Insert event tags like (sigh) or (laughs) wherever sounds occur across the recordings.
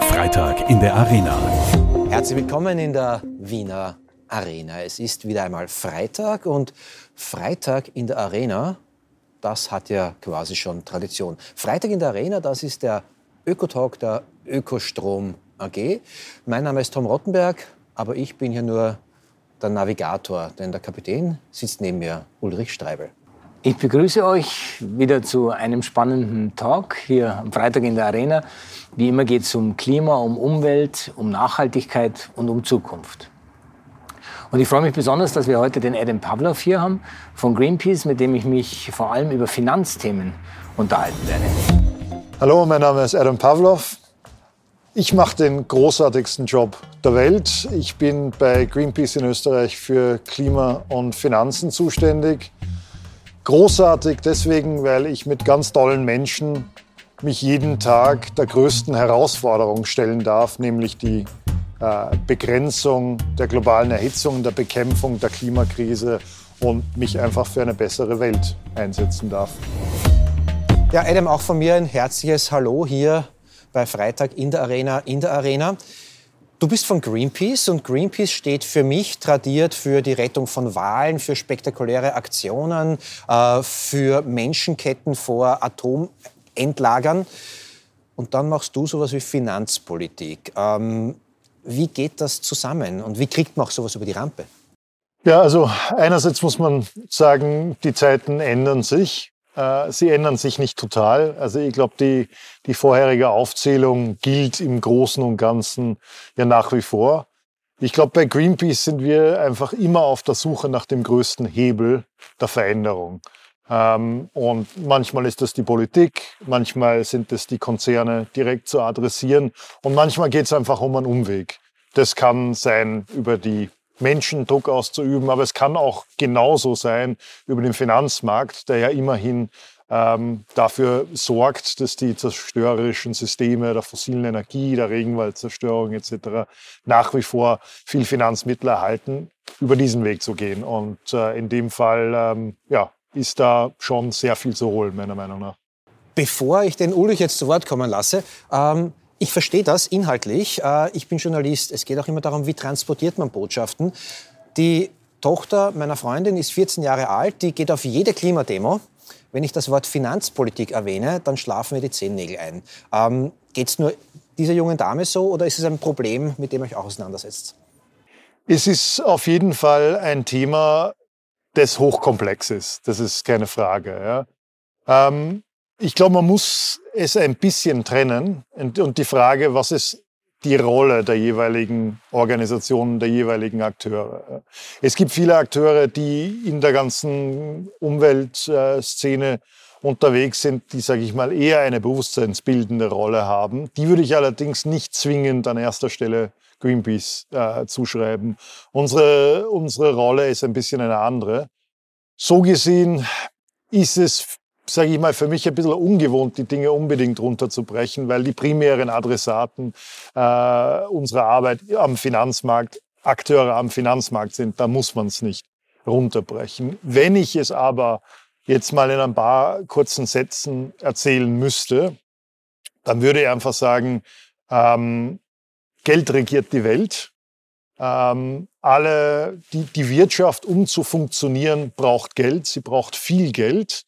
Freitag in der Arena. Herzlich willkommen in der Wiener Arena. Es ist wieder einmal Freitag und Freitag in der Arena, das hat ja quasi schon Tradition. Freitag in der Arena, das ist der Ökotalk der Ökostrom AG. Mein Name ist Tom Rottenberg, aber ich bin hier nur der Navigator, denn der Kapitän sitzt neben mir, Ulrich Streibel. Ich begrüße euch wieder zu einem spannenden Talk hier am Freitag in der Arena. Wie immer geht es um Klima, um Umwelt, um Nachhaltigkeit und um Zukunft. Und ich freue mich besonders, dass wir heute den Adam Pavlov hier haben von Greenpeace, mit dem ich mich vor allem über Finanzthemen unterhalten werde. Hallo, mein Name ist Adam Pavlov. Ich mache den großartigsten Job der Welt. Ich bin bei Greenpeace in Österreich für Klima und Finanzen zuständig. Großartig deswegen, weil ich mit ganz tollen Menschen mich jeden Tag der größten Herausforderung stellen darf, nämlich die äh, Begrenzung der globalen Erhitzung, der Bekämpfung der Klimakrise und mich einfach für eine bessere Welt einsetzen darf. Ja, Adam, auch von mir ein herzliches Hallo hier bei Freitag in der Arena, in der Arena. Du bist von Greenpeace und Greenpeace steht für mich tradiert für die Rettung von Wahlen, für spektakuläre Aktionen, äh, für Menschenketten vor Atomendlagern. Und dann machst du sowas wie Finanzpolitik. Ähm, wie geht das zusammen und wie kriegt man auch sowas über die Rampe? Ja, also einerseits muss man sagen, die Zeiten ändern sich. Äh, sie ändern sich nicht total. Also ich glaube, die, die vorherige Aufzählung gilt im Großen und Ganzen ja nach wie vor. Ich glaube, bei Greenpeace sind wir einfach immer auf der Suche nach dem größten Hebel der Veränderung. Ähm, und manchmal ist das die Politik, manchmal sind es die Konzerne direkt zu adressieren und manchmal geht es einfach um einen Umweg. Das kann sein über die Menschen Druck auszuüben, aber es kann auch genauso sein über den Finanzmarkt, der ja immerhin ähm, dafür sorgt, dass die zerstörerischen Systeme der fossilen Energie, der Regenwaldzerstörung etc. nach wie vor viel Finanzmittel erhalten, über diesen Weg zu gehen. Und äh, in dem Fall ähm, ja, ist da schon sehr viel zu holen, meiner Meinung nach. Bevor ich den Ulrich jetzt zu Wort kommen lasse, ähm ich verstehe das inhaltlich. Äh, ich bin Journalist. Es geht auch immer darum, wie transportiert man Botschaften. Die Tochter meiner Freundin ist 14 Jahre alt. Die geht auf jede Klimademo. Wenn ich das Wort Finanzpolitik erwähne, dann schlafen mir die Zehennägel ein. Ähm, geht es nur dieser jungen Dame so oder ist es ein Problem, mit dem ihr euch auch auseinandersetzt? Es ist auf jeden Fall ein Thema, das hochkomplex ist. Das ist keine Frage. Ja. Ähm, ich glaube, man muss es ein bisschen trennen und die Frage, was ist die Rolle der jeweiligen Organisationen, der jeweiligen Akteure. Es gibt viele Akteure, die in der ganzen Umweltszene unterwegs sind, die, sage ich mal, eher eine bewusstseinsbildende Rolle haben. Die würde ich allerdings nicht zwingend an erster Stelle Greenpeace äh, zuschreiben. Unsere, unsere Rolle ist ein bisschen eine andere. So gesehen ist es sage ich mal, für mich ein bisschen ungewohnt, die Dinge unbedingt runterzubrechen, weil die primären Adressaten äh, unserer Arbeit am Finanzmarkt, Akteure am Finanzmarkt sind. Da muss man es nicht runterbrechen. Wenn ich es aber jetzt mal in ein paar kurzen Sätzen erzählen müsste, dann würde ich einfach sagen, ähm, Geld regiert die Welt. Ähm, alle, die, die Wirtschaft, um zu funktionieren, braucht Geld. Sie braucht viel Geld.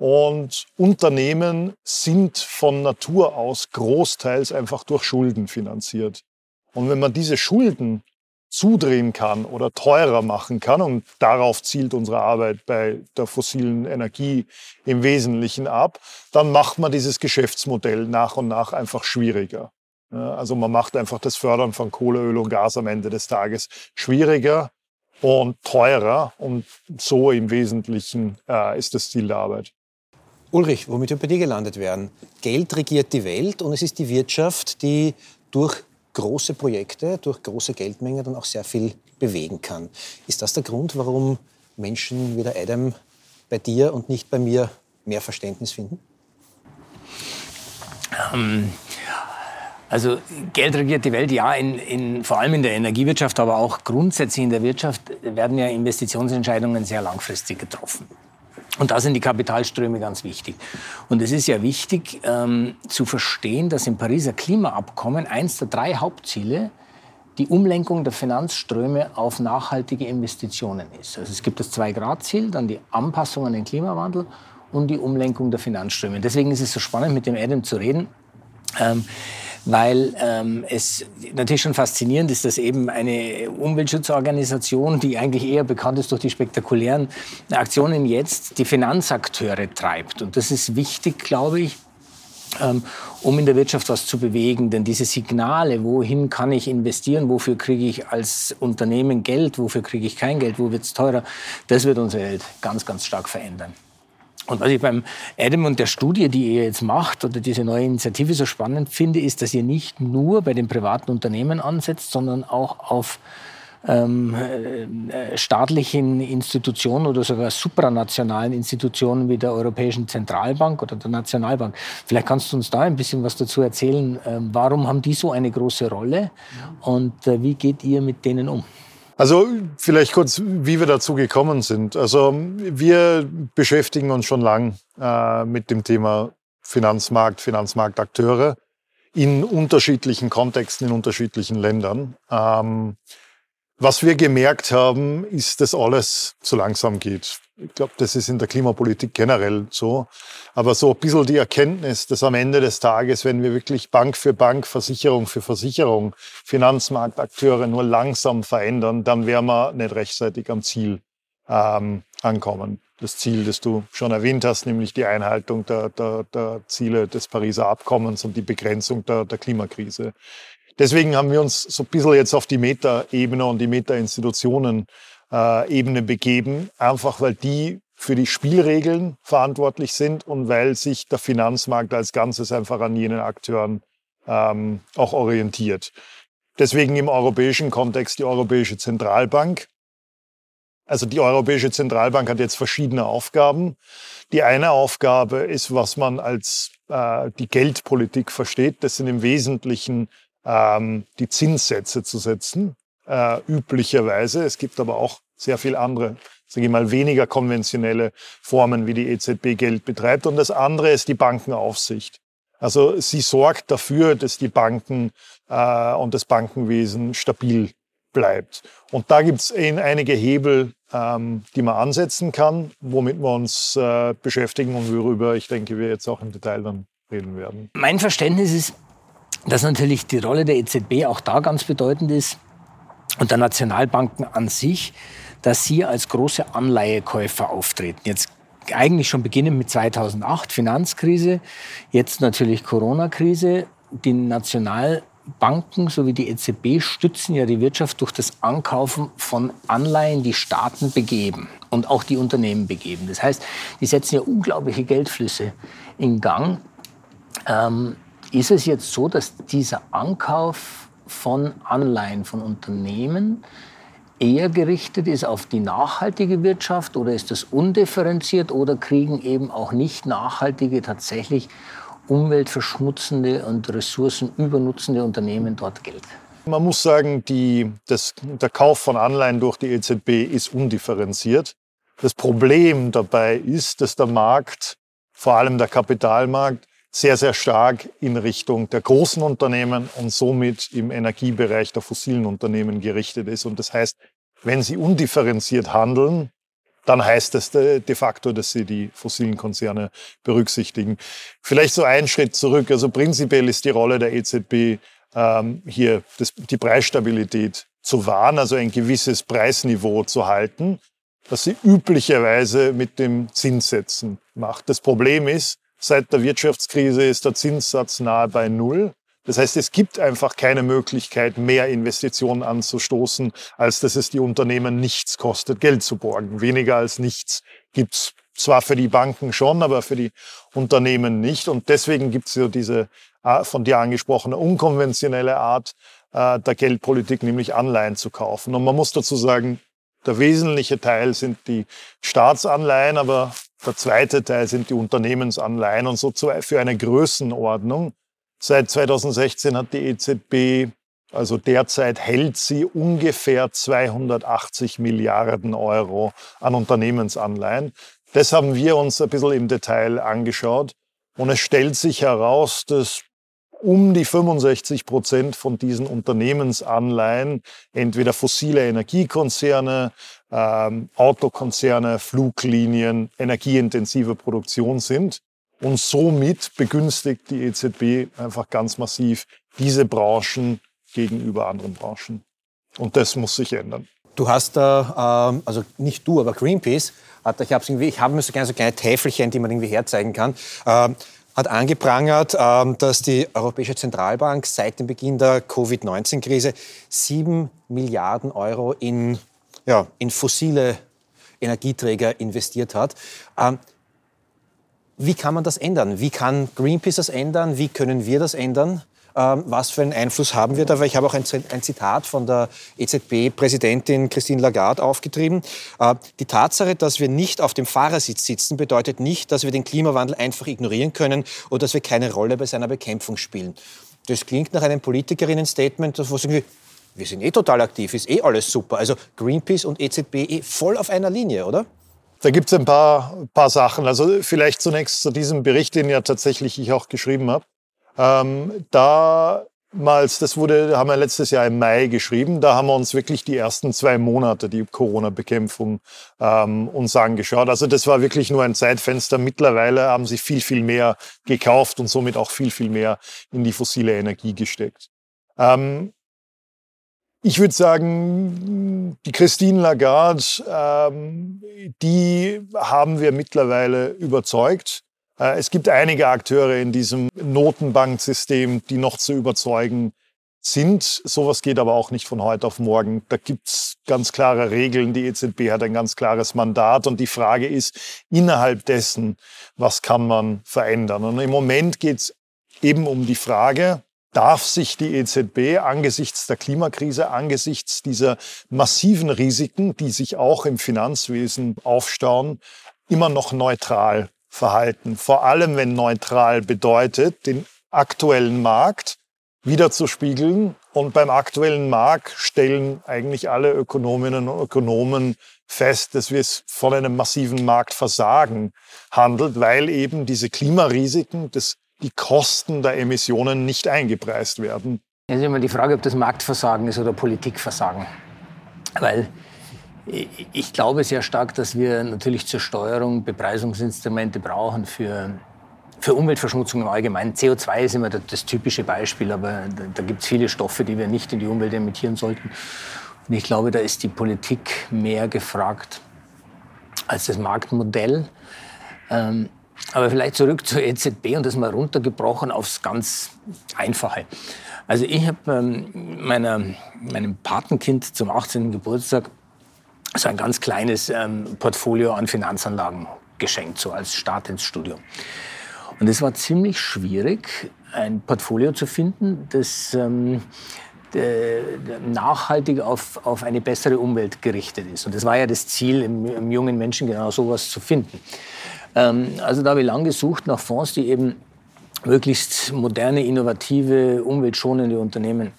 Und Unternehmen sind von Natur aus großteils einfach durch Schulden finanziert. Und wenn man diese Schulden zudrehen kann oder teurer machen kann, und darauf zielt unsere Arbeit bei der fossilen Energie im Wesentlichen ab, dann macht man dieses Geschäftsmodell nach und nach einfach schwieriger. Also man macht einfach das Fördern von Kohle, Öl und Gas am Ende des Tages schwieriger und teurer. Und so im Wesentlichen äh, ist das Ziel der Arbeit. Ulrich, womit wir bei dir gelandet wären. Geld regiert die Welt und es ist die Wirtschaft, die durch große Projekte, durch große Geldmengen dann auch sehr viel bewegen kann. Ist das der Grund, warum Menschen wie der Adam bei dir und nicht bei mir mehr Verständnis finden? Ähm, also Geld regiert die Welt, ja, in, in, vor allem in der Energiewirtschaft, aber auch grundsätzlich in der Wirtschaft werden ja Investitionsentscheidungen sehr langfristig getroffen. Und da sind die Kapitalströme ganz wichtig. Und es ist ja wichtig ähm, zu verstehen, dass im Pariser Klimaabkommen eins der drei Hauptziele die Umlenkung der Finanzströme auf nachhaltige Investitionen ist. Also es gibt das Zwei-Grad-Ziel, dann die Anpassung an den Klimawandel und die Umlenkung der Finanzströme. Deswegen ist es so spannend, mit dem Adam zu reden. Ähm, weil ähm, es natürlich schon faszinierend ist, dass eben eine Umweltschutzorganisation, die eigentlich eher bekannt ist durch die spektakulären Aktionen jetzt, die Finanzakteure treibt. Und das ist wichtig, glaube ich, ähm, um in der Wirtschaft was zu bewegen. Denn diese Signale, wohin kann ich investieren, wofür kriege ich als Unternehmen Geld, wofür kriege ich kein Geld, wo wird es teurer, das wird unsere Welt ganz, ganz stark verändern. Und was ich beim Adam und der Studie, die ihr jetzt macht, oder diese neue Initiative so spannend finde, ist, dass ihr nicht nur bei den privaten Unternehmen ansetzt, sondern auch auf ähm, äh, staatlichen Institutionen oder sogar supranationalen Institutionen wie der Europäischen Zentralbank oder der Nationalbank. Vielleicht kannst du uns da ein bisschen was dazu erzählen. Ähm, warum haben die so eine große Rolle und äh, wie geht ihr mit denen um? Also vielleicht kurz, wie wir dazu gekommen sind. Also wir beschäftigen uns schon lang äh, mit dem Thema Finanzmarkt, Finanzmarktakteure in unterschiedlichen Kontexten, in unterschiedlichen Ländern. Ähm, was wir gemerkt haben, ist, dass alles zu langsam geht. Ich glaube, das ist in der Klimapolitik generell so. Aber so ein bisschen die Erkenntnis, dass am Ende des Tages, wenn wir wirklich Bank für Bank, Versicherung für Versicherung, Finanzmarktakteure nur langsam verändern, dann werden wir nicht rechtzeitig am Ziel ähm, ankommen. Das Ziel, das du schon erwähnt hast, nämlich die Einhaltung der, der, der Ziele des Pariser Abkommens und die Begrenzung der, der Klimakrise. Deswegen haben wir uns so ein bisschen jetzt auf die Meta-Ebene und die Meta-Institutionen-Ebene äh, begeben, einfach weil die für die Spielregeln verantwortlich sind und weil sich der Finanzmarkt als Ganzes einfach an jenen Akteuren ähm, auch orientiert. Deswegen im europäischen Kontext die Europäische Zentralbank. Also die Europäische Zentralbank hat jetzt verschiedene Aufgaben. Die eine Aufgabe ist, was man als äh, die Geldpolitik versteht. Das sind im Wesentlichen ähm, die Zinssätze zu setzen, äh, üblicherweise. Es gibt aber auch sehr viel andere, sage ich mal, weniger konventionelle Formen, wie die EZB Geld betreibt. Und das andere ist die Bankenaufsicht. Also sie sorgt dafür, dass die Banken äh, und das Bankenwesen stabil bleibt. Und da gibt es einige Hebel, ähm, die man ansetzen kann, womit wir uns äh, beschäftigen und worüber ich denke, wir jetzt auch im Detail dann reden werden. Mein Verständnis ist, dass natürlich die Rolle der EZB auch da ganz bedeutend ist und der Nationalbanken an sich, dass sie als große Anleihekäufer auftreten. Jetzt eigentlich schon beginnend mit 2008, Finanzkrise, jetzt natürlich Corona-Krise. Die Nationalbanken sowie die EZB stützen ja die Wirtschaft durch das Ankaufen von Anleihen, die Staaten begeben und auch die Unternehmen begeben. Das heißt, die setzen ja unglaubliche Geldflüsse in Gang. Ähm, ist es jetzt so, dass dieser Ankauf von Anleihen von Unternehmen eher gerichtet ist auf die nachhaltige Wirtschaft oder ist das undifferenziert oder kriegen eben auch nicht nachhaltige tatsächlich umweltverschmutzende und ressourcenübernutzende Unternehmen dort Geld? Man muss sagen, die, das, der Kauf von Anleihen durch die EZB ist undifferenziert. Das Problem dabei ist, dass der Markt, vor allem der Kapitalmarkt, sehr, sehr stark in Richtung der großen Unternehmen und somit im Energiebereich der fossilen Unternehmen gerichtet ist. Und das heißt, wenn sie undifferenziert handeln, dann heißt das de facto, dass sie die fossilen Konzerne berücksichtigen. Vielleicht so einen Schritt zurück. Also prinzipiell ist die Rolle der EZB ähm, hier das, die Preisstabilität zu wahren, also ein gewisses Preisniveau zu halten, das sie üblicherweise mit dem Zinssetzen macht. Das Problem ist, Seit der Wirtschaftskrise ist der Zinssatz nahe bei Null. Das heißt, es gibt einfach keine Möglichkeit, mehr Investitionen anzustoßen, als dass es die Unternehmen nichts kostet, Geld zu borgen. Weniger als nichts gibt's zwar für die Banken schon, aber für die Unternehmen nicht. Und deswegen gibt's so diese äh, von dir angesprochene unkonventionelle Art äh, der Geldpolitik, nämlich Anleihen zu kaufen. Und man muss dazu sagen, der wesentliche Teil sind die Staatsanleihen, aber der zweite Teil sind die Unternehmensanleihen und so für eine Größenordnung. Seit 2016 hat die EZB, also derzeit hält sie ungefähr 280 Milliarden Euro an Unternehmensanleihen. Das haben wir uns ein bisschen im Detail angeschaut. Und es stellt sich heraus, dass um die 65 Prozent von diesen Unternehmensanleihen entweder fossile Energiekonzerne, ähm, Autokonzerne, Fluglinien, energieintensive Produktion sind. Und somit begünstigt die EZB einfach ganz massiv diese Branchen gegenüber anderen Branchen. Und das muss sich ändern. Du hast da, ähm, also nicht du, aber Greenpeace, hat, ich habe ich hab mir so kleine, so kleine Täfelchen, die man irgendwie herzeigen kann, ähm, hat angeprangert, ähm, dass die Europäische Zentralbank seit dem Beginn der Covid-19-Krise sieben Milliarden Euro in, ja, in fossile Energieträger investiert hat. Ähm, wie kann man das ändern? Wie kann Greenpeace das ändern? Wie können wir das ändern? Ähm, was für einen Einfluss haben wir da? Weil ich habe auch ein, Zitat von der EZB-Präsidentin Christine Lagarde aufgetrieben. Äh, die Tatsache, dass wir nicht auf dem Fahrersitz sitzen, bedeutet nicht, dass wir den Klimawandel einfach ignorieren können oder dass wir keine Rolle bei seiner Bekämpfung spielen. Das klingt nach einem Politikerinnen-Statement, wo sie wir sind eh total aktiv, ist eh alles super. Also Greenpeace und EZB eh voll auf einer Linie, oder? Da gibt es ein paar, paar Sachen. Also vielleicht zunächst zu diesem Bericht, den ja tatsächlich ich auch geschrieben habe. Ähm, damals, das wurde, haben wir letztes Jahr im Mai geschrieben, da haben wir uns wirklich die ersten zwei Monate die Corona-Bekämpfung ähm, uns angeschaut. Also das war wirklich nur ein Zeitfenster. Mittlerweile haben sie viel, viel mehr gekauft und somit auch viel, viel mehr in die fossile Energie gesteckt. Ähm, ich würde sagen, die Christine Lagarde, ähm, die haben wir mittlerweile überzeugt. Äh, es gibt einige Akteure in diesem Notenbanksystem, die noch zu überzeugen sind. Sowas geht aber auch nicht von heute auf morgen. Da gibt's ganz klare Regeln. Die EZB hat ein ganz klares Mandat. Und die Frage ist, innerhalb dessen, was kann man verändern? Und im Moment geht's eben um die Frage, darf sich die EZB angesichts der Klimakrise, angesichts dieser massiven Risiken, die sich auch im Finanzwesen aufstauen, immer noch neutral verhalten. Vor allem, wenn neutral bedeutet, den aktuellen Markt wiederzuspiegeln. Und beim aktuellen Markt stellen eigentlich alle Ökonominnen und Ökonomen fest, dass wir es von einem massiven Marktversagen handelt, weil eben diese Klimarisiken, das, die Kosten der Emissionen nicht eingepreist werden. Es ist immer die Frage, ob das Marktversagen ist oder Politikversagen. Weil ich glaube sehr stark, dass wir natürlich zur Steuerung Bepreisungsinstrumente brauchen für, für Umweltverschmutzung im Allgemeinen. CO2 ist immer das, typische Beispiel, aber da, da gibt es viele Stoffe, die wir nicht in die Umwelt emittieren sollten. Und ich glaube, da ist die Politik mehr gefragt als das Marktmodell. Ähm, aber vielleicht zurück zur EZB und das mal runtergebrochen aufs ganz Einfache. Also ich habe ähm, meinem Patenkind zum 18. Geburtstag so ein ganz kleines ähm, Portfolio an Finanzanlagen geschenkt, so als Start ins Studium. Und es war ziemlich schwierig, ein Portfolio zu finden, das ähm, nachhaltig auf, auf eine bessere Umwelt gerichtet ist. Und das war ja das Ziel, im, im jungen Menschen genau sowas zu finden. Ähm, also da habe ich lang gesucht nach Fonds, die eben möglichst moderne, innovative, umweltschonende Unternehmen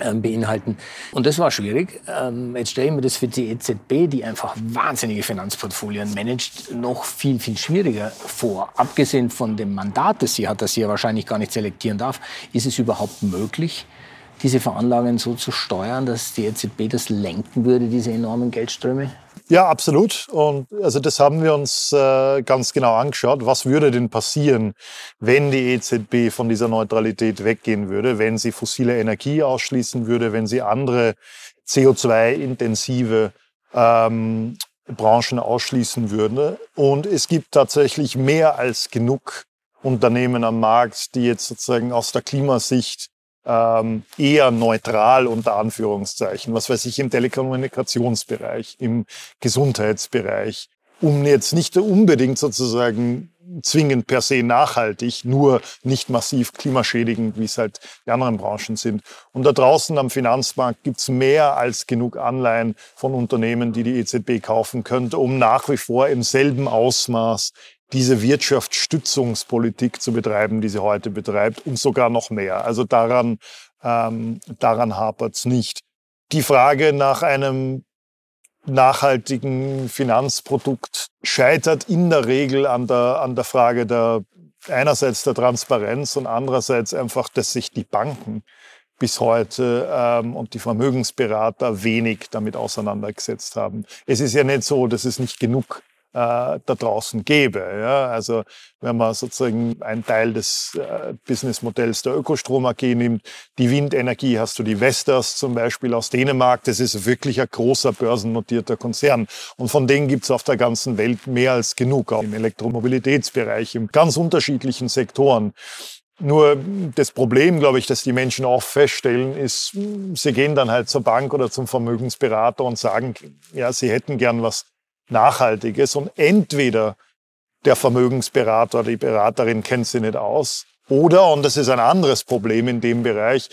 ähm, beinhalten. Und das war schwierig. Ähm, jetzt stelle ich mir das für die EZB, die einfach wahnsinnige Finanzportfolien managt, noch viel, viel schwieriger vor. Abgesehen von dem Mandat, das sie hat, das sie ja wahrscheinlich gar nicht selektieren darf, ist es überhaupt möglich, diese Veranlagungen so zu steuern, dass die EZB das lenken würde, diese enormen Geldströme? Ja, absolut. Und also das haben wir uns äh, ganz genau angeschaut. Was würde denn passieren, wenn die EZB von dieser Neutralität weggehen würde, wenn sie fossile Energie ausschließen würde, wenn sie andere CO2-intensive ähm, Branchen ausschließen würde? Und es gibt tatsächlich mehr als genug Unternehmen am Markt, die jetzt sozusagen aus der Klimasicht ähm, eher neutral unter Anführungszeichen, was weiß ich, im Telekommunikationsbereich, im Gesundheitsbereich, um jetzt nicht unbedingt sozusagen zwingend per se nachhaltig, nur nicht massiv klimaschädigend, wie es halt die anderen Branchen sind. Und da draußen am Finanzmarkt gibt's mehr als genug Anleihen von Unternehmen, die die EZB kaufen könnte, um nach wie vor im selben Ausmaß diese Wirtschaftsstützungspolitik zu betreiben, die sie heute betreibt und sogar noch mehr. Also daran, ähm, daran hapert es nicht. Die Frage nach einem nachhaltigen Finanzprodukt scheitert in der Regel an der, an der Frage der einerseits der Transparenz und andererseits einfach, dass sich die Banken bis heute ähm, und die Vermögensberater wenig damit auseinandergesetzt haben. Es ist ja nicht so, dass es nicht genug da draußen gäbe. Ja? Also wenn man sozusagen einen Teil des äh, Businessmodells der Ökostrom AG nimmt, die Windenergie hast du die Vestas zum Beispiel aus Dänemark, das ist wirklich ein großer börsennotierter Konzern. Und von denen gibt es auf der ganzen Welt mehr als genug, auch im Elektromobilitätsbereich, in ganz unterschiedlichen Sektoren. Nur das Problem, glaube ich, dass die Menschen auch feststellen, ist, sie gehen dann halt zur Bank oder zum Vermögensberater und sagen, ja, sie hätten gern was Nachhaltiges und entweder der Vermögensberater oder die Beraterin kennt sie nicht aus oder, und das ist ein anderes Problem in dem Bereich,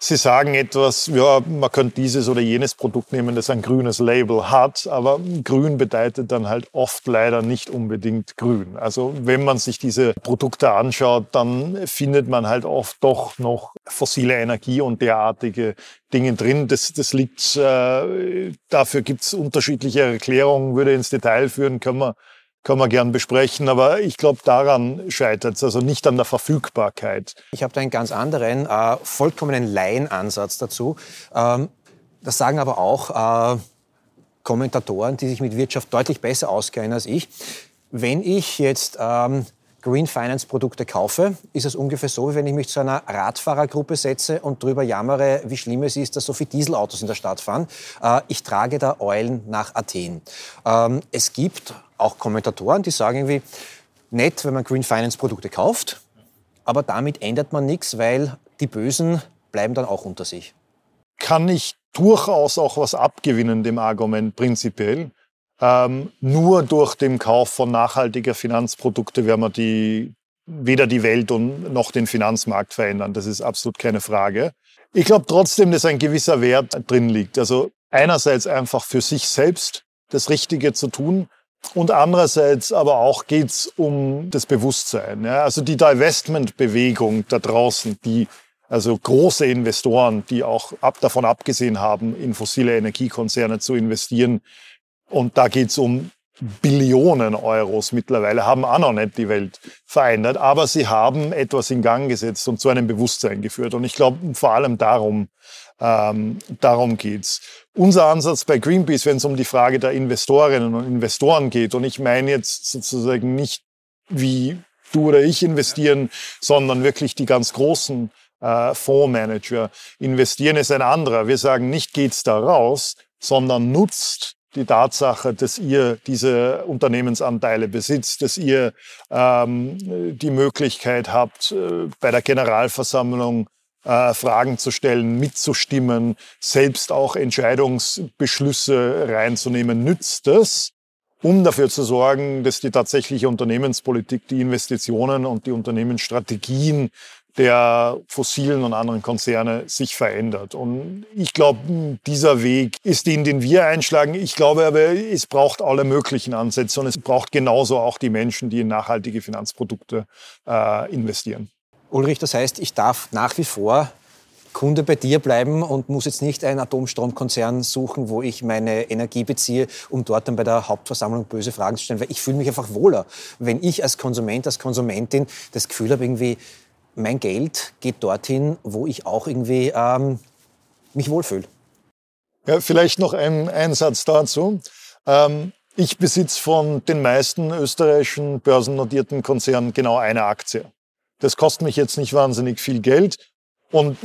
Sie sagen etwas, ja, man könnte dieses oder jenes Produkt nehmen, das ein grünes Label hat, aber grün bedeutet dann halt oft leider nicht unbedingt grün. Also wenn man sich diese Produkte anschaut, dann findet man halt oft doch noch fossile Energie und derartige Dinge drin. Das, das liegt, äh, dafür gibt's unterschiedliche Erklärungen, würde ins Detail führen, können wir kann man gern besprechen, aber ich glaube, daran scheitert es, also nicht an der Verfügbarkeit. Ich habe da einen ganz anderen, äh, vollkommenen Laienansatz dazu. Ähm, das sagen aber auch äh, Kommentatoren, die sich mit Wirtschaft deutlich besser auskennen als ich. Wenn ich jetzt ähm, Green Finance Produkte kaufe, ist es ungefähr so, wie wenn ich mich zu einer Radfahrergruppe setze und darüber jammere, wie schlimm es ist, dass so viele Dieselautos in der Stadt fahren. Äh, ich trage da Eulen nach Athen. Ähm, es gibt auch Kommentatoren, die sagen irgendwie, nett, wenn man Green Finance Produkte kauft, aber damit ändert man nichts, weil die Bösen bleiben dann auch unter sich. Kann ich durchaus auch was abgewinnen, dem Argument prinzipiell. Ähm, nur durch den Kauf von nachhaltiger Finanzprodukte werden wir die, weder die Welt und noch den Finanzmarkt verändern. Das ist absolut keine Frage. Ich glaube trotzdem, dass ein gewisser Wert drin liegt. Also einerseits einfach für sich selbst das Richtige zu tun und andererseits aber auch geht's um das Bewusstsein. Ja? Also die Divestment-Bewegung da draußen, die also große Investoren, die auch ab, davon abgesehen haben, in fossile Energiekonzerne zu investieren, und da geht's um Billionen Euros mittlerweile, haben auch noch nicht die Welt verändert, aber sie haben etwas in Gang gesetzt und zu einem Bewusstsein geführt. Und ich glaube, vor allem darum, ähm, darum geht's. Unser Ansatz bei Greenpeace, wenn es um die Frage der Investorinnen und Investoren geht, und ich meine jetzt sozusagen nicht, wie du oder ich investieren, sondern wirklich die ganz großen äh, Fondsmanager investieren, ist ein anderer. Wir sagen nicht geht's da raus, sondern nutzt die Tatsache, dass ihr diese Unternehmensanteile besitzt, dass ihr ähm, die Möglichkeit habt, äh, bei der Generalversammlung äh, Fragen zu stellen, mitzustimmen, selbst auch Entscheidungsbeschlüsse reinzunehmen, nützt das, um dafür zu sorgen, dass die tatsächliche Unternehmenspolitik, die Investitionen und die Unternehmensstrategien der fossilen und anderen Konzerne sich verändert. Und ich glaube, dieser Weg ist den, den wir einschlagen. Ich glaube aber, es braucht alle möglichen Ansätze und es braucht genauso auch die Menschen, die in nachhaltige Finanzprodukte äh, investieren. Ulrich, das heißt, ich darf nach wie vor Kunde bei dir bleiben und muss jetzt nicht einen Atomstromkonzern suchen, wo ich meine Energie beziehe, um dort dann bei der Hauptversammlung böse Fragen zu stellen, weil ich fühle mich einfach wohler, wenn ich als Konsument, als Konsumentin das Gefühl habe, irgendwie mein Geld geht dorthin, wo ich auch irgendwie ähm, mich wohlfühle. Ja, vielleicht noch ein, ein Satz dazu. Ähm, ich besitze von den meisten österreichischen börsennotierten Konzernen genau eine Aktie. Das kostet mich jetzt nicht wahnsinnig viel Geld. Und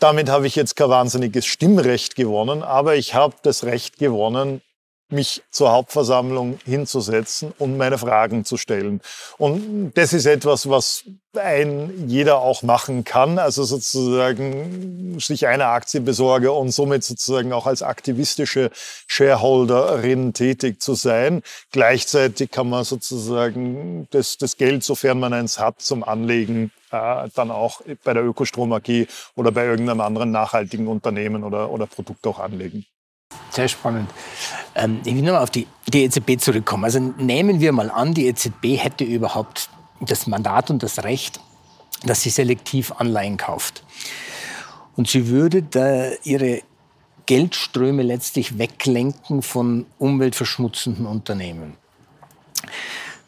damit habe ich jetzt kein wahnsinniges Stimmrecht gewonnen, aber ich habe das Recht gewonnen, mich zur Hauptversammlung hinzusetzen und meine Fragen zu stellen. Und das ist etwas, was ein jeder auch machen kann, also sozusagen sich eine Aktie besorge und somit sozusagen auch als aktivistische Shareholderin tätig zu sein. Gleichzeitig kann man sozusagen das, das Geld, sofern man eins hat, zum Anlegen äh, dann auch bei der Ökostrom AG oder bei irgendeinem anderen nachhaltigen Unternehmen oder, oder Produkt auch anlegen. Sehr spannend. Ähm, ich will nochmal auf die, die EZB zurückkommen. Also nehmen wir mal an, die EZB hätte überhaupt das Mandat und das Recht, dass sie selektiv Anleihen kauft. Und sie würde da ihre Geldströme letztlich weglenken von umweltverschmutzenden Unternehmen,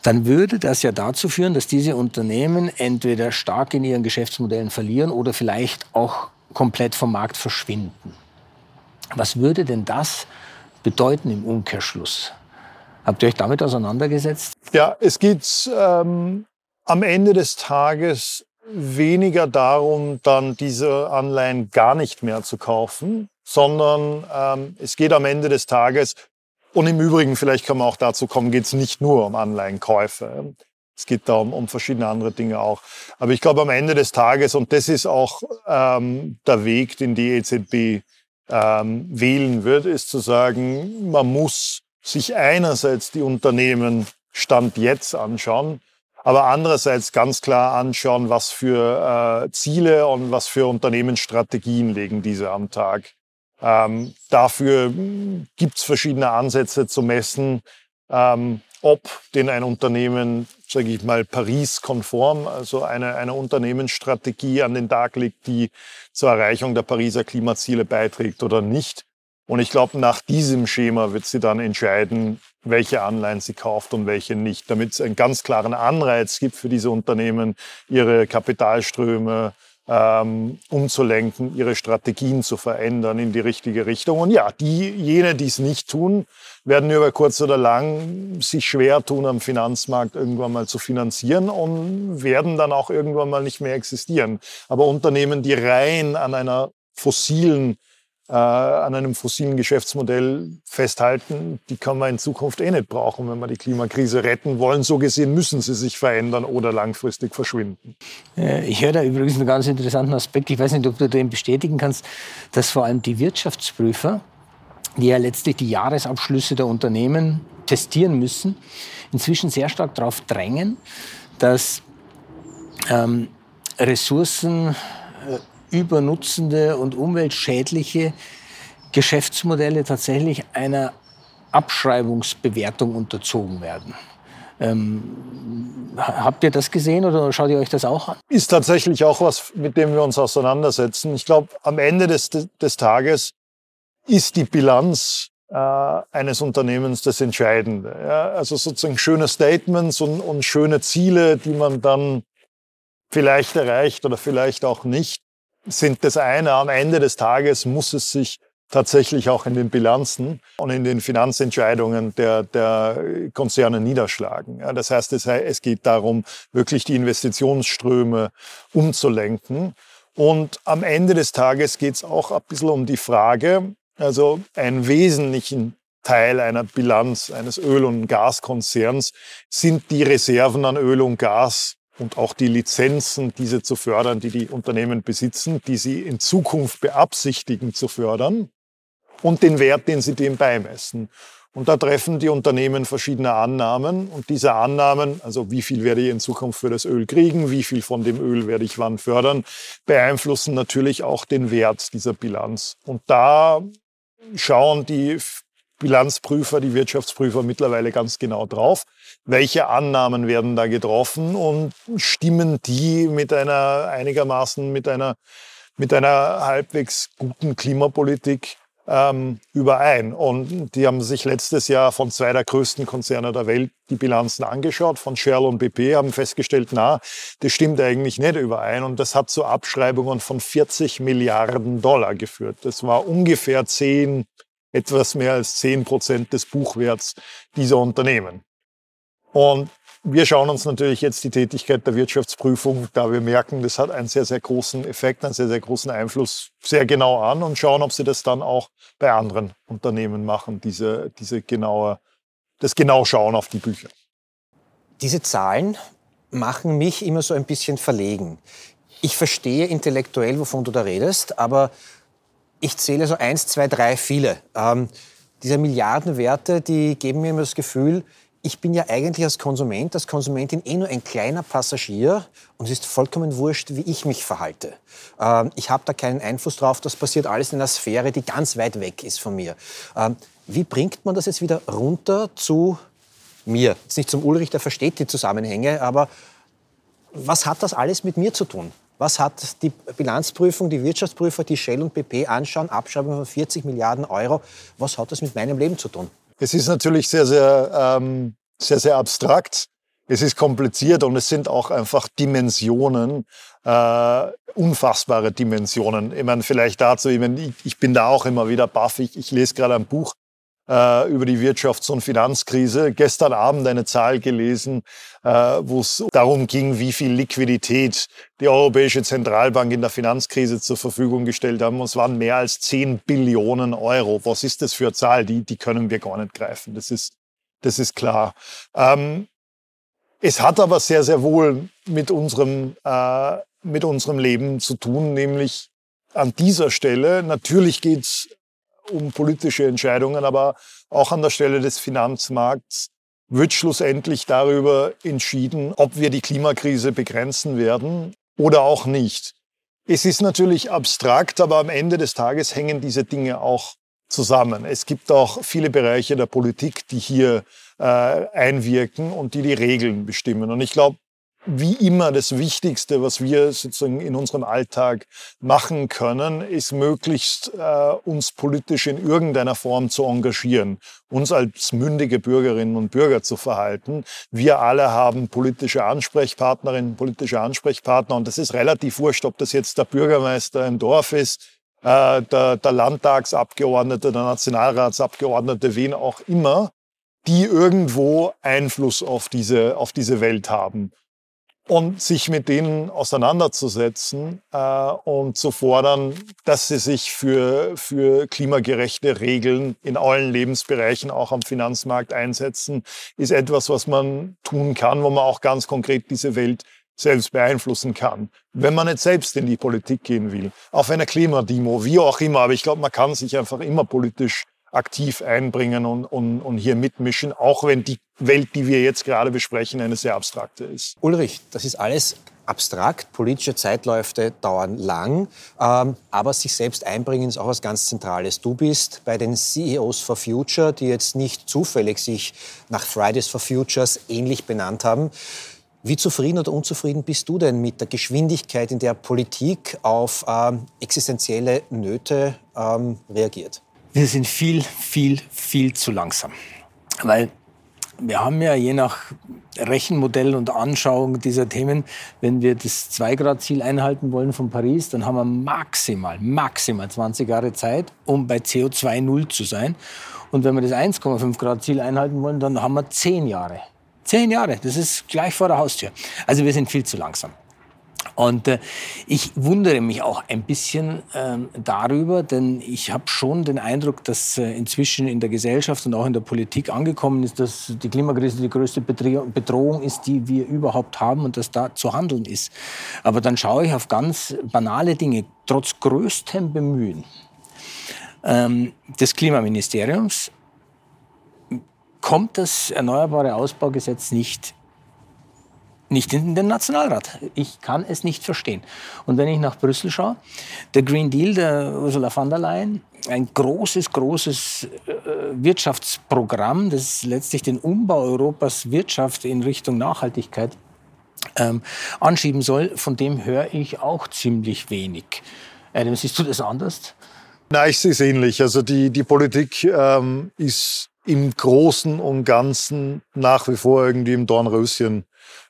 dann würde das ja dazu führen, dass diese Unternehmen entweder stark in ihren Geschäftsmodellen verlieren oder vielleicht auch komplett vom Markt verschwinden. Was würde denn das bedeuten im Umkehrschluss? Habt ihr euch damit auseinandergesetzt? Ja, es geht ähm, am Ende des Tages weniger darum, dann diese Anleihen gar nicht mehr zu kaufen, sondern ähm, es geht am Ende des Tages, und im Übrigen, vielleicht kann man auch dazu kommen, geht es nicht nur um Anleihenkäufe. Es geht da um, um verschiedene andere Dinge auch. Aber ich glaube, am Ende des Tages, und das ist auch ähm, der Weg, den die EZB ähm, wählen wird, ist zu sagen, man muss sich einerseits die Unternehmen Stand jetzt anschauen, aber andererseits ganz klar anschauen, was für äh, Ziele und was für Unternehmensstrategien legen diese am Tag. Ähm, dafür gibt es verschiedene Ansätze zu messen, ähm, ob denn ein Unternehmen, sage ich mal, Paris-konform, also eine, eine Unternehmensstrategie an den Tag legt, die zur Erreichung der Pariser Klimaziele beiträgt oder nicht. Und ich glaube, nach diesem Schema wird sie dann entscheiden, welche Anleihen sie kauft und welche nicht, damit es einen ganz klaren Anreiz gibt für diese Unternehmen, ihre Kapitalströme ähm, umzulenken, ihre Strategien zu verändern in die richtige Richtung. Und ja, die, jene, die es nicht tun, werden über kurz oder lang sich schwer tun, am Finanzmarkt irgendwann mal zu finanzieren und werden dann auch irgendwann mal nicht mehr existieren. Aber Unternehmen, die rein an einer fossilen äh, an einem fossilen Geschäftsmodell festhalten, die kann man in Zukunft eh nicht brauchen, wenn wir die Klimakrise retten wollen. So gesehen müssen sie sich verändern oder langfristig verschwinden. Äh, ich höre da übrigens einen ganz interessanten Aspekt. Ich weiß nicht, ob du den bestätigen kannst, dass vor allem die Wirtschaftsprüfer, die ja letztlich die Jahresabschlüsse der Unternehmen testieren müssen, inzwischen sehr stark darauf drängen, dass ähm, Ressourcen äh, übernutzende und umweltschädliche Geschäftsmodelle tatsächlich einer Abschreibungsbewertung unterzogen werden. Ähm, habt ihr das gesehen oder schaut ihr euch das auch an? Ist tatsächlich auch was, mit dem wir uns auseinandersetzen. Ich glaube, am Ende des, des Tages ist die Bilanz äh, eines Unternehmens das Entscheidende. Ja? Also sozusagen schöne Statements und, und schöne Ziele, die man dann vielleicht erreicht oder vielleicht auch nicht sind das eine. Am Ende des Tages muss es sich tatsächlich auch in den Bilanzen und in den Finanzentscheidungen der, der Konzerne niederschlagen. Ja, das heißt, es, es geht darum, wirklich die Investitionsströme umzulenken. Und am Ende des Tages geht es auch ein bisschen um die Frage, also einen wesentlichen Teil einer Bilanz eines Öl- und Gaskonzerns sind die Reserven an Öl und Gas, und auch die Lizenzen, diese zu fördern, die die Unternehmen besitzen, die sie in Zukunft beabsichtigen zu fördern und den Wert, den sie dem beimessen. Und da treffen die Unternehmen verschiedene Annahmen und diese Annahmen, also wie viel werde ich in Zukunft für das Öl kriegen, wie viel von dem Öl werde ich wann fördern, beeinflussen natürlich auch den Wert dieser Bilanz. Und da schauen die Bilanzprüfer, die Wirtschaftsprüfer mittlerweile ganz genau drauf, welche Annahmen werden da getroffen und stimmen die mit einer einigermaßen, mit einer, mit einer halbwegs guten Klimapolitik ähm, überein. Und die haben sich letztes Jahr von zwei der größten Konzerne der Welt die Bilanzen angeschaut, von Shell und BP, haben festgestellt, na, das stimmt eigentlich nicht überein. Und das hat zu Abschreibungen von 40 Milliarden Dollar geführt. Das war ungefähr zehn etwas mehr als 10 Prozent des Buchwerts dieser Unternehmen. Und wir schauen uns natürlich jetzt die Tätigkeit der Wirtschaftsprüfung, da wir merken, das hat einen sehr, sehr großen Effekt, einen sehr, sehr großen Einfluss, sehr genau an und schauen, ob sie das dann auch bei anderen Unternehmen machen, diese, diese genaue, das genau schauen auf die Bücher. Diese Zahlen machen mich immer so ein bisschen verlegen. Ich verstehe intellektuell, wovon du da redest, aber ich zähle so eins, zwei, drei, viele. Ähm, diese Milliardenwerte, die geben mir immer das Gefühl, ich bin ja eigentlich als Konsument, als Konsumentin eh nur ein kleiner Passagier und es ist vollkommen wurscht, wie ich mich verhalte. Ähm, ich habe da keinen Einfluss drauf, das passiert alles in einer Sphäre, die ganz weit weg ist von mir. Ähm, wie bringt man das jetzt wieder runter zu mir? Jetzt nicht zum Ulrich, der versteht die Zusammenhänge, aber was hat das alles mit mir zu tun? Was hat die Bilanzprüfung, die Wirtschaftsprüfer, die Shell und BP anschauen, Abschreibung von 40 Milliarden Euro, was hat das mit meinem Leben zu tun? Es ist natürlich sehr, sehr, ähm, sehr, sehr abstrakt. Es ist kompliziert und es sind auch einfach Dimensionen, äh, unfassbare Dimensionen. Ich meine, vielleicht dazu, ich, meine, ich, bin da auch immer wieder baff. Ich, ich lese gerade ein Buch äh, über die Wirtschafts- und Finanzkrise. Gestern Abend eine Zahl gelesen, äh, wo es darum ging, wie viel Liquidität die Europäische Zentralbank in der Finanzkrise zur Verfügung gestellt haben. Und es waren mehr als 10 Billionen Euro. Was ist das für eine Zahl? Die, die können wir gar nicht greifen. Das ist, das ist klar. Ähm, es hat aber sehr, sehr wohl mit unserem, äh, mit unserem Leben zu tun, nämlich an dieser Stelle. Natürlich geht es um politische Entscheidungen, aber auch an der Stelle des Finanzmarkts wird schlussendlich darüber entschieden, ob wir die Klimakrise begrenzen werden oder auch nicht. Es ist natürlich abstrakt, aber am Ende des Tages hängen diese Dinge auch zusammen. Es gibt auch viele Bereiche der Politik, die hier äh, einwirken und die die Regeln bestimmen. Und ich glaube, wie immer das Wichtigste, was wir sozusagen in unserem Alltag machen können, ist möglichst äh, uns politisch in irgendeiner Form zu engagieren, uns als mündige Bürgerinnen und Bürger zu verhalten. Wir alle haben politische Ansprechpartnerinnen, politische Ansprechpartner und das ist relativ wurscht, ob das jetzt der Bürgermeister im Dorf ist, äh, der, der Landtagsabgeordnete, der Nationalratsabgeordnete, wen auch immer die irgendwo Einfluss auf diese, auf diese Welt haben. Und sich mit denen auseinanderzusetzen äh, und zu fordern, dass sie sich für, für klimagerechte Regeln in allen Lebensbereichen, auch am Finanzmarkt einsetzen, ist etwas, was man tun kann, wo man auch ganz konkret diese Welt selbst beeinflussen kann, wenn man nicht selbst in die Politik gehen will. Auf einer Klimademo, wie auch immer. Aber ich glaube, man kann sich einfach immer politisch aktiv einbringen und, und, und hier mitmischen, auch wenn die Welt, die wir jetzt gerade besprechen, eine sehr abstrakte ist. Ulrich, das ist alles abstrakt, politische Zeitläufe dauern lang, ähm, aber sich selbst einbringen ist auch was ganz Zentrales. Du bist bei den CEOs for Future, die jetzt nicht zufällig sich nach Fridays for Futures ähnlich benannt haben. Wie zufrieden oder unzufrieden bist du denn mit der Geschwindigkeit, in der Politik auf ähm, existenzielle Nöte ähm, reagiert? Wir sind viel, viel, viel zu langsam. Weil wir haben ja je nach Rechenmodell und Anschauung dieser Themen, wenn wir das 2-Grad-Ziel einhalten wollen von Paris, dann haben wir maximal, maximal 20 Jahre Zeit, um bei CO2 null zu sein. Und wenn wir das 1,5 Grad-Ziel einhalten wollen, dann haben wir 10 Jahre. 10 Jahre, das ist gleich vor der Haustür. Also wir sind viel zu langsam. Und äh, ich wundere mich auch ein bisschen ähm, darüber, denn ich habe schon den Eindruck, dass äh, inzwischen in der Gesellschaft und auch in der Politik angekommen ist, dass die Klimakrise die größte Bedrohung ist, die wir überhaupt haben und dass da zu handeln ist. Aber dann schaue ich auf ganz banale Dinge, trotz größtem Bemühen ähm, des Klimaministeriums kommt das Erneuerbare Ausbaugesetz nicht nicht in den Nationalrat. Ich kann es nicht verstehen. Und wenn ich nach Brüssel schaue, der Green Deal der Ursula von der Leyen, ein großes, großes äh, Wirtschaftsprogramm, das letztlich den Umbau Europas Wirtschaft in Richtung Nachhaltigkeit ähm, anschieben soll, von dem höre ich auch ziemlich wenig. Adam, siehst du das anders? Nein, ich sehe es ähnlich. Also die, die Politik ähm, ist im Großen und Ganzen nach wie vor irgendwie im Dornröschen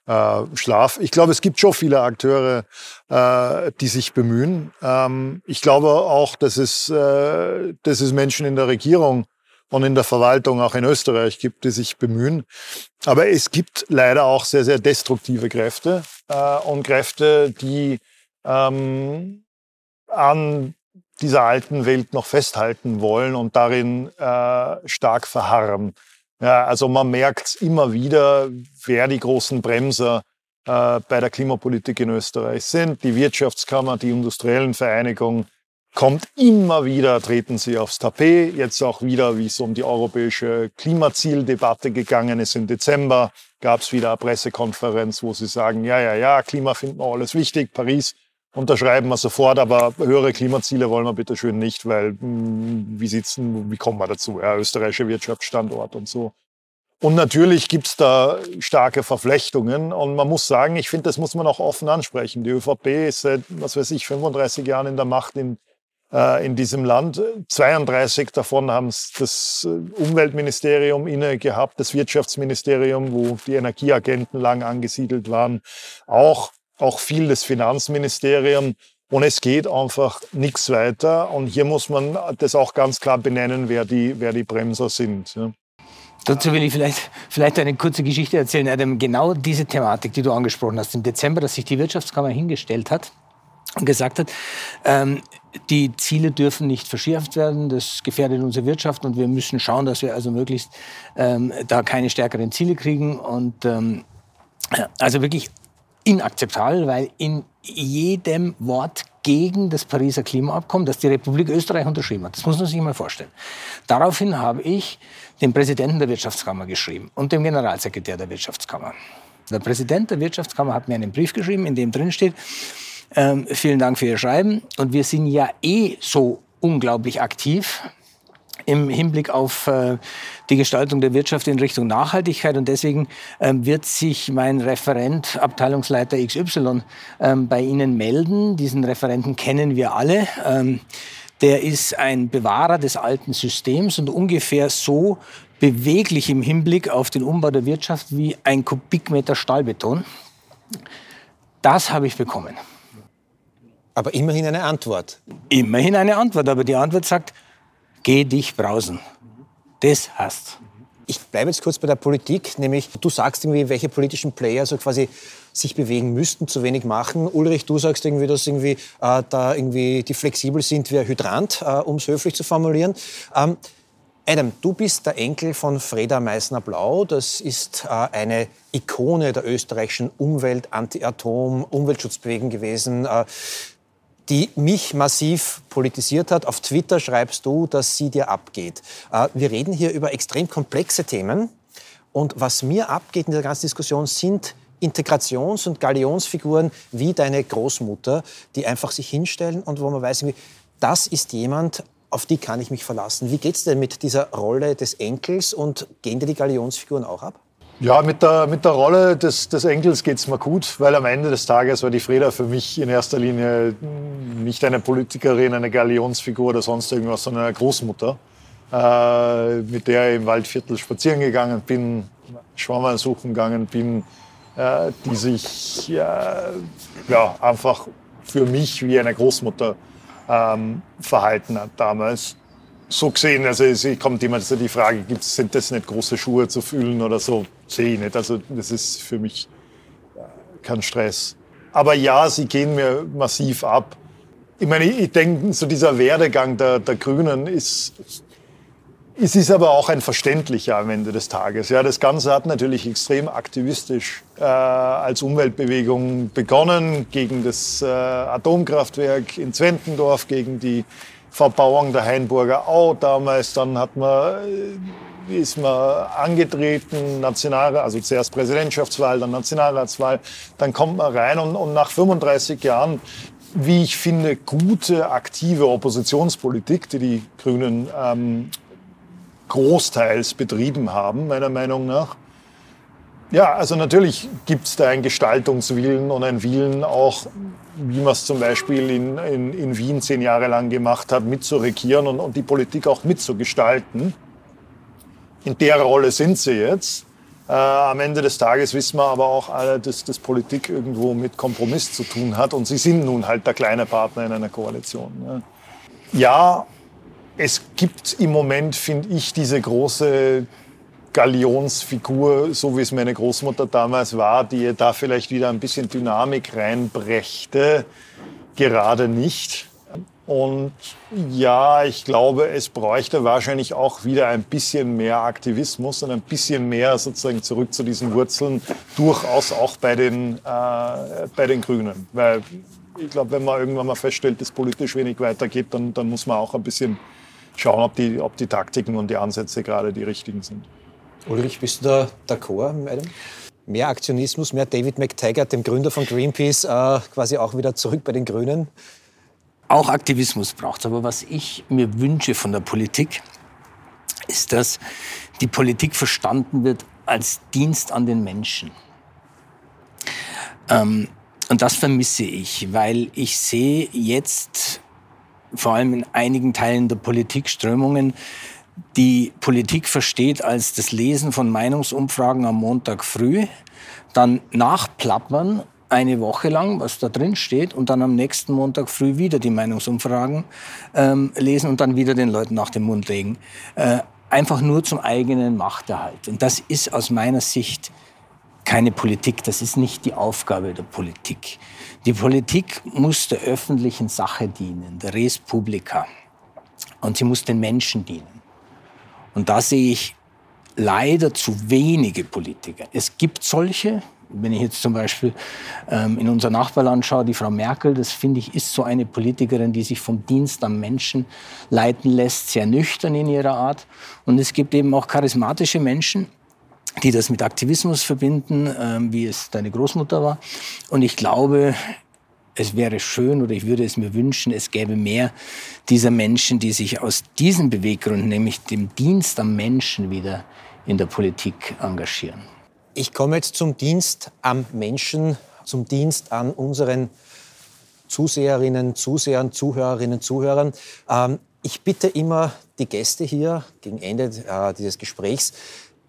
äh, Schlaf. Ich glaube, es gibt schon viele Akteure, äh, die sich bemühen. Ähm, ich glaube auch, dass es, äh, dass es Menschen in der Regierung und in der Verwaltung auch in Österreich gibt, die sich bemühen. Aber es gibt leider auch sehr, sehr destruktive Kräfte äh, und Kräfte, die ähm, an dieser alten Welt noch festhalten wollen und darin äh, stark verharren. Ja, also man merkt immer wieder, wer die großen Bremser äh, bei der Klimapolitik in Österreich sind. Die Wirtschaftskammer, die industriellen Vereinigungen, kommt immer wieder, treten sie aufs Tapet. Jetzt auch wieder, wie es um die europäische Klimazieldebatte gegangen ist im Dezember, gab es wieder eine Pressekonferenz, wo sie sagen, ja, ja, ja, Klima finden wir alles wichtig, Paris unterschreiben wir sofort, aber höhere Klimaziele wollen wir bitte schön nicht, weil hm, wie sitzen, wie kommen wir dazu? Ja, österreichischer Wirtschaftsstandort und so. Und natürlich gibt's da starke Verflechtungen. Und man muss sagen, ich finde, das muss man auch offen ansprechen. Die ÖVP ist seit, was weiß ich, 35 Jahren in der Macht in, äh, in diesem Land. 32 davon haben das Umweltministerium inne gehabt, das Wirtschaftsministerium, wo die Energieagenten lang angesiedelt waren. Auch, auch viel das Finanzministerium. Und es geht einfach nichts weiter. Und hier muss man das auch ganz klar benennen, wer die, wer die Bremser sind. Ja. Dazu will ich vielleicht, vielleicht eine kurze Geschichte erzählen, Adam. Genau diese Thematik, die du angesprochen hast, im Dezember, dass sich die Wirtschaftskammer hingestellt hat und gesagt hat, ähm, die Ziele dürfen nicht verschärft werden, das gefährdet unsere Wirtschaft und wir müssen schauen, dass wir also möglichst ähm, da keine stärkeren Ziele kriegen. Und ähm, also wirklich inakzeptabel, weil in jedem Wort gegen das Pariser Klimaabkommen, das die Republik Österreich unterschrieben hat. Das muss man sich mal vorstellen. Daraufhin habe ich dem Präsidenten der Wirtschaftskammer geschrieben und dem Generalsekretär der Wirtschaftskammer. Der Präsident der Wirtschaftskammer hat mir einen Brief geschrieben, in dem drin steht, ähm, vielen Dank für Ihr Schreiben. Und wir sind ja eh so unglaublich aktiv im Hinblick auf äh, die Gestaltung der Wirtschaft in Richtung Nachhaltigkeit. Und deswegen ähm, wird sich mein Referent, Abteilungsleiter XY, ähm, bei Ihnen melden. Diesen Referenten kennen wir alle. Ähm, der ist ein Bewahrer des alten Systems und ungefähr so beweglich im Hinblick auf den Umbau der Wirtschaft wie ein Kubikmeter Stahlbeton. Das habe ich bekommen. Aber immerhin eine Antwort. Immerhin eine Antwort, aber die Antwort sagt, geh dich brausen. Das hast. Ich bleibe jetzt kurz bei der Politik, nämlich du sagst irgendwie, welche politischen Player so quasi sich bewegen müssten, zu wenig machen. Ulrich, du sagst irgendwie, dass irgendwie äh, da irgendwie die flexibel sind wie ein Hydrant, äh, um es höflich zu formulieren. Ähm, Adam, du bist der Enkel von Freda Meissner-Blau. Das ist äh, eine Ikone der österreichischen Umwelt, Anti-Atom, Umweltschutzbewegung gewesen. Die mich massiv politisiert hat. Auf Twitter schreibst du, dass sie dir abgeht. Äh, wir reden hier über extrem komplexe Themen. Und was mir abgeht in der ganzen Diskussion sind Integrations- und Galionsfiguren wie deine Großmutter, die einfach sich hinstellen und wo man weiß, das ist jemand, auf die kann ich mich verlassen. Wie geht es denn mit dieser Rolle des Enkels und gehen dir die Galionsfiguren auch ab? Ja, mit der, mit der Rolle des, des Enkels geht es mir gut, weil am Ende des Tages war die Freda für mich in erster Linie nicht eine Politikerin, eine Galionsfigur oder sonst irgendwas, sondern eine Großmutter, äh, mit der ich im Waldviertel spazieren gegangen bin, Schwammerl suchen gegangen bin, äh, die sich äh, ja, einfach für mich wie eine Großmutter ähm, verhalten hat damals so gesehen, also es kommt immer so die Frage, gibt's, sind das nicht große Schuhe zu fühlen oder so? Sehe ich nicht. Also das ist für mich kein Stress. Aber ja, sie gehen mir massiv ab. Ich meine, ich denke, so dieser Werdegang der, der Grünen ist, es ist aber auch ein verständlicher am Ende des Tages. Ja, das Ganze hat natürlich extrem aktivistisch äh, als Umweltbewegung begonnen gegen das äh, Atomkraftwerk in Zwentendorf, gegen die Verbauung der Hainburger Au damals. Dann hat man, äh, ist man angetreten, National, also zuerst Präsidentschaftswahl, dann Nationalratswahl. Dann kommt man rein und, und nach 35 Jahren wie ich finde, gute, aktive Oppositionspolitik, die die Grünen ähm, großteils betrieben haben, meiner Meinung nach. Ja, also natürlich gibt es da einen Gestaltungswillen und ein Willen auch wie man es zum Beispiel in, in, in, Wien zehn Jahre lang gemacht hat, mitzuregieren und, und die Politik auch mitzugestalten. In der Rolle sind sie jetzt. Äh, am Ende des Tages wissen wir aber auch alle, dass, dass Politik irgendwo mit Kompromiss zu tun hat und sie sind nun halt der kleine Partner in einer Koalition. Ne? Ja, es gibt im Moment, finde ich, diese große Galionsfigur, so wie es meine Großmutter damals war, die da vielleicht wieder ein bisschen Dynamik reinbrächte, gerade nicht. Und ja, ich glaube, es bräuchte wahrscheinlich auch wieder ein bisschen mehr Aktivismus und ein bisschen mehr sozusagen zurück zu diesen Wurzeln, durchaus auch bei den, äh, bei den Grünen. Weil ich glaube, wenn man irgendwann mal feststellt, dass politisch wenig weitergeht, dann, dann muss man auch ein bisschen schauen, ob die, ob die Taktiken und die Ansätze gerade die richtigen sind. Ulrich, bist du da d'accord mit Adam? Mehr Aktionismus, mehr David McTaggart, dem Gründer von Greenpeace, äh, quasi auch wieder zurück bei den Grünen? Auch Aktivismus braucht es. Aber was ich mir wünsche von der Politik, ist, dass die Politik verstanden wird als Dienst an den Menschen. Ähm, und das vermisse ich, weil ich sehe jetzt vor allem in einigen Teilen der Politikströmungen, die Politik versteht als das Lesen von Meinungsumfragen am Montag früh, dann nachplappern eine Woche lang, was da drin steht, und dann am nächsten Montag früh wieder die Meinungsumfragen ähm, lesen und dann wieder den Leuten nach dem Mund legen. Äh, einfach nur zum eigenen Machterhalt. Und das ist aus meiner Sicht keine Politik, das ist nicht die Aufgabe der Politik. Die Politik muss der öffentlichen Sache dienen, der Res Publica. Und sie muss den Menschen dienen. Und da sehe ich leider zu wenige Politiker. Es gibt solche, wenn ich jetzt zum Beispiel ähm, in unser Nachbarland schaue, die Frau Merkel, das finde ich, ist so eine Politikerin, die sich vom Dienst am Menschen leiten lässt, sehr nüchtern in ihrer Art. Und es gibt eben auch charismatische Menschen, die das mit Aktivismus verbinden, ähm, wie es deine Großmutter war. Und ich glaube, es wäre schön oder ich würde es mir wünschen, es gäbe mehr dieser Menschen, die sich aus diesen Beweggründen, nämlich dem Dienst am Menschen, wieder in der Politik engagieren. Ich komme jetzt zum Dienst am Menschen, zum Dienst an unseren Zuseherinnen, Zusehern, Zuhörerinnen, Zuhörern. Ähm, ich bitte immer die Gäste hier gegen Ende äh, dieses Gesprächs,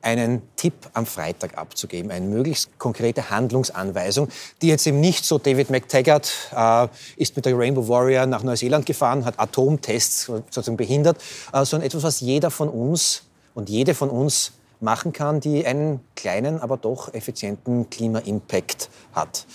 einen Tipp am Freitag abzugeben, eine möglichst konkrete Handlungsanweisung, die jetzt eben nicht so, David McTaggart äh, ist mit der Rainbow Warrior nach Neuseeland gefahren, hat Atomtests sozusagen behindert, äh, sondern etwas, was jeder von uns und jede von uns machen kann, die einen kleinen, aber doch effizienten Klima-Impact hat.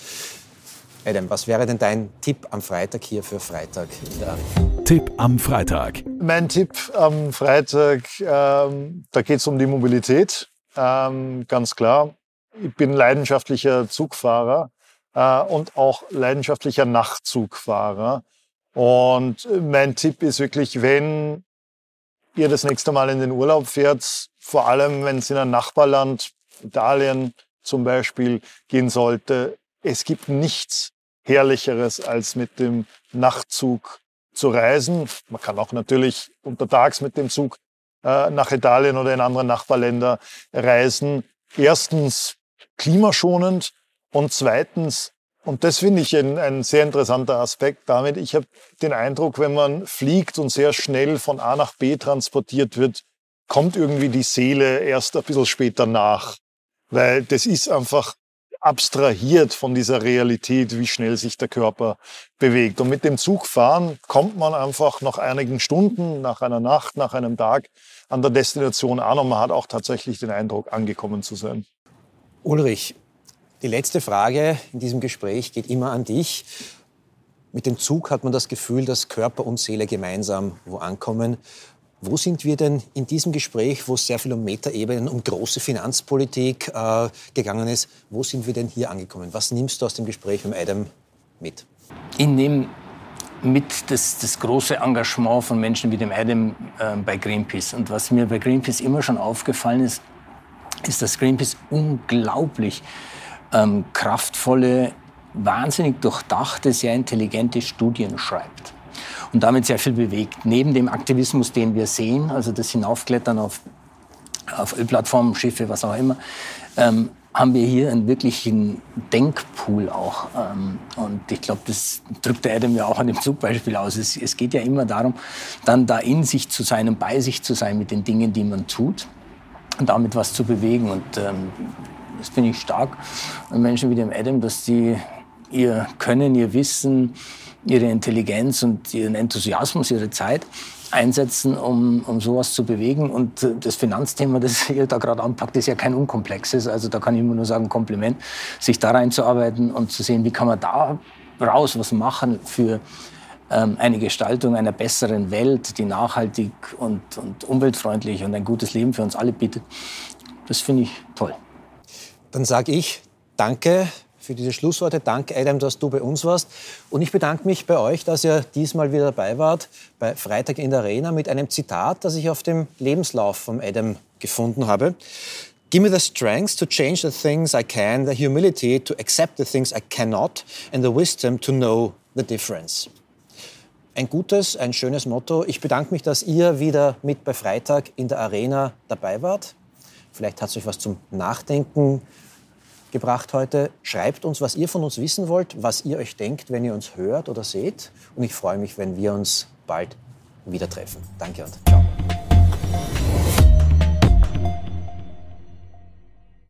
Adam, was wäre denn dein Tipp am Freitag hier für Freitag in der Arena? Tipp am Freitag. Mein Tipp am Freitag, ähm, da geht es um die Mobilität. Ähm, ganz klar. Ich bin leidenschaftlicher Zugfahrer äh, und auch leidenschaftlicher Nachtzugfahrer. Und mein Tipp ist wirklich, wenn ihr das nächste Mal in den Urlaub fährt, vor allem wenn es in ein Nachbarland, Italien zum Beispiel, gehen sollte, es gibt nichts Herrlicheres, als mit dem Nachtzug zu reisen. Man kann auch natürlich untertags mit dem Zug äh, nach Italien oder in andere Nachbarländer reisen. Erstens klimaschonend und zweitens und das finde ich ein, ein, sehr interessanter Aspekt damit. Ich habe den Eindruck, wenn man fliegt und sehr schnell von A nach B transportiert wird, kommt irgendwie die Seele erst ein bisschen später nach. Weil das ist einfach abstrahiert von dieser Realität, wie schnell sich der Körper bewegt. Und mit dem Zugfahren kommt man einfach nach einigen Stunden, nach einer Nacht, nach einem Tag an der Destination an und man hat auch tatsächlich den Eindruck, angekommen zu sein. Ulrich, die letzte Frage in diesem Gespräch geht immer an dich. Mit dem Zug hat man das Gefühl, dass Körper und Seele gemeinsam wo ankommen. Wo sind wir denn in diesem Gespräch, wo es sehr viel um Metaebenen, um große Finanzpolitik äh, gegangen ist, wo sind wir denn hier angekommen? Was nimmst du aus dem Gespräch mit Adam mit? Ich nehme mit das, das große Engagement von Menschen wie dem Adam äh, bei Greenpeace. Und was mir bei Greenpeace immer schon aufgefallen ist, ist, dass Greenpeace unglaublich ähm, kraftvolle, wahnsinnig durchdachte, sehr intelligente Studien schreibt und damit sehr viel bewegt. Neben dem Aktivismus, den wir sehen, also das Hinaufklettern auf, auf Ölplattformen, Schiffe, was auch immer, ähm, haben wir hier einen wirklichen Denkpool auch. Ähm, und ich glaube, das drückt der Adam ja auch an dem Zugbeispiel aus. Es, es, geht ja immer darum, dann da in sich zu sein und bei sich zu sein mit den Dingen, die man tut und damit was zu bewegen. Und ähm, das finde ich stark an Menschen wie dem Adam, dass die ihr Können, ihr Wissen, ihre Intelligenz und ihren Enthusiasmus, ihre Zeit einsetzen, um, um sowas zu bewegen. Und das Finanzthema, (laughs) das ihr da gerade anpackt, ist ja kein unkomplexes. Also da kann ich immer nur sagen, Kompliment, sich da reinzuarbeiten und zu sehen, wie kann man da raus was machen für ähm, eine Gestaltung einer besseren Welt, die nachhaltig und, und umweltfreundlich und ein gutes Leben für uns alle bietet. Das finde ich toll. Dann sage ich Danke für diese Schlussworte. Danke, Adam, dass du bei uns warst. Und ich bedanke mich bei euch, dass ihr diesmal wieder dabei wart bei Freitag in der Arena mit einem Zitat, das ich auf dem Lebenslauf von Adam gefunden habe. Give me the strength to change the things I can, the humility to accept the things I cannot, and the wisdom to know the difference. Ein gutes, ein schönes Motto. Ich bedanke mich, dass ihr wieder mit bei Freitag in der Arena dabei wart. Vielleicht hat es euch was zum Nachdenken gebracht heute. Schreibt uns, was ihr von uns wissen wollt, was ihr euch denkt, wenn ihr uns hört oder seht. Und ich freue mich, wenn wir uns bald wieder treffen. Danke und ciao.